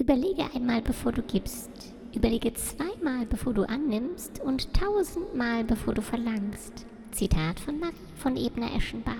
Überlege einmal, bevor du gibst. Überlege zweimal, bevor du annimmst und tausendmal, bevor du verlangst. Zitat von Marie von Ebner-Eschenbach.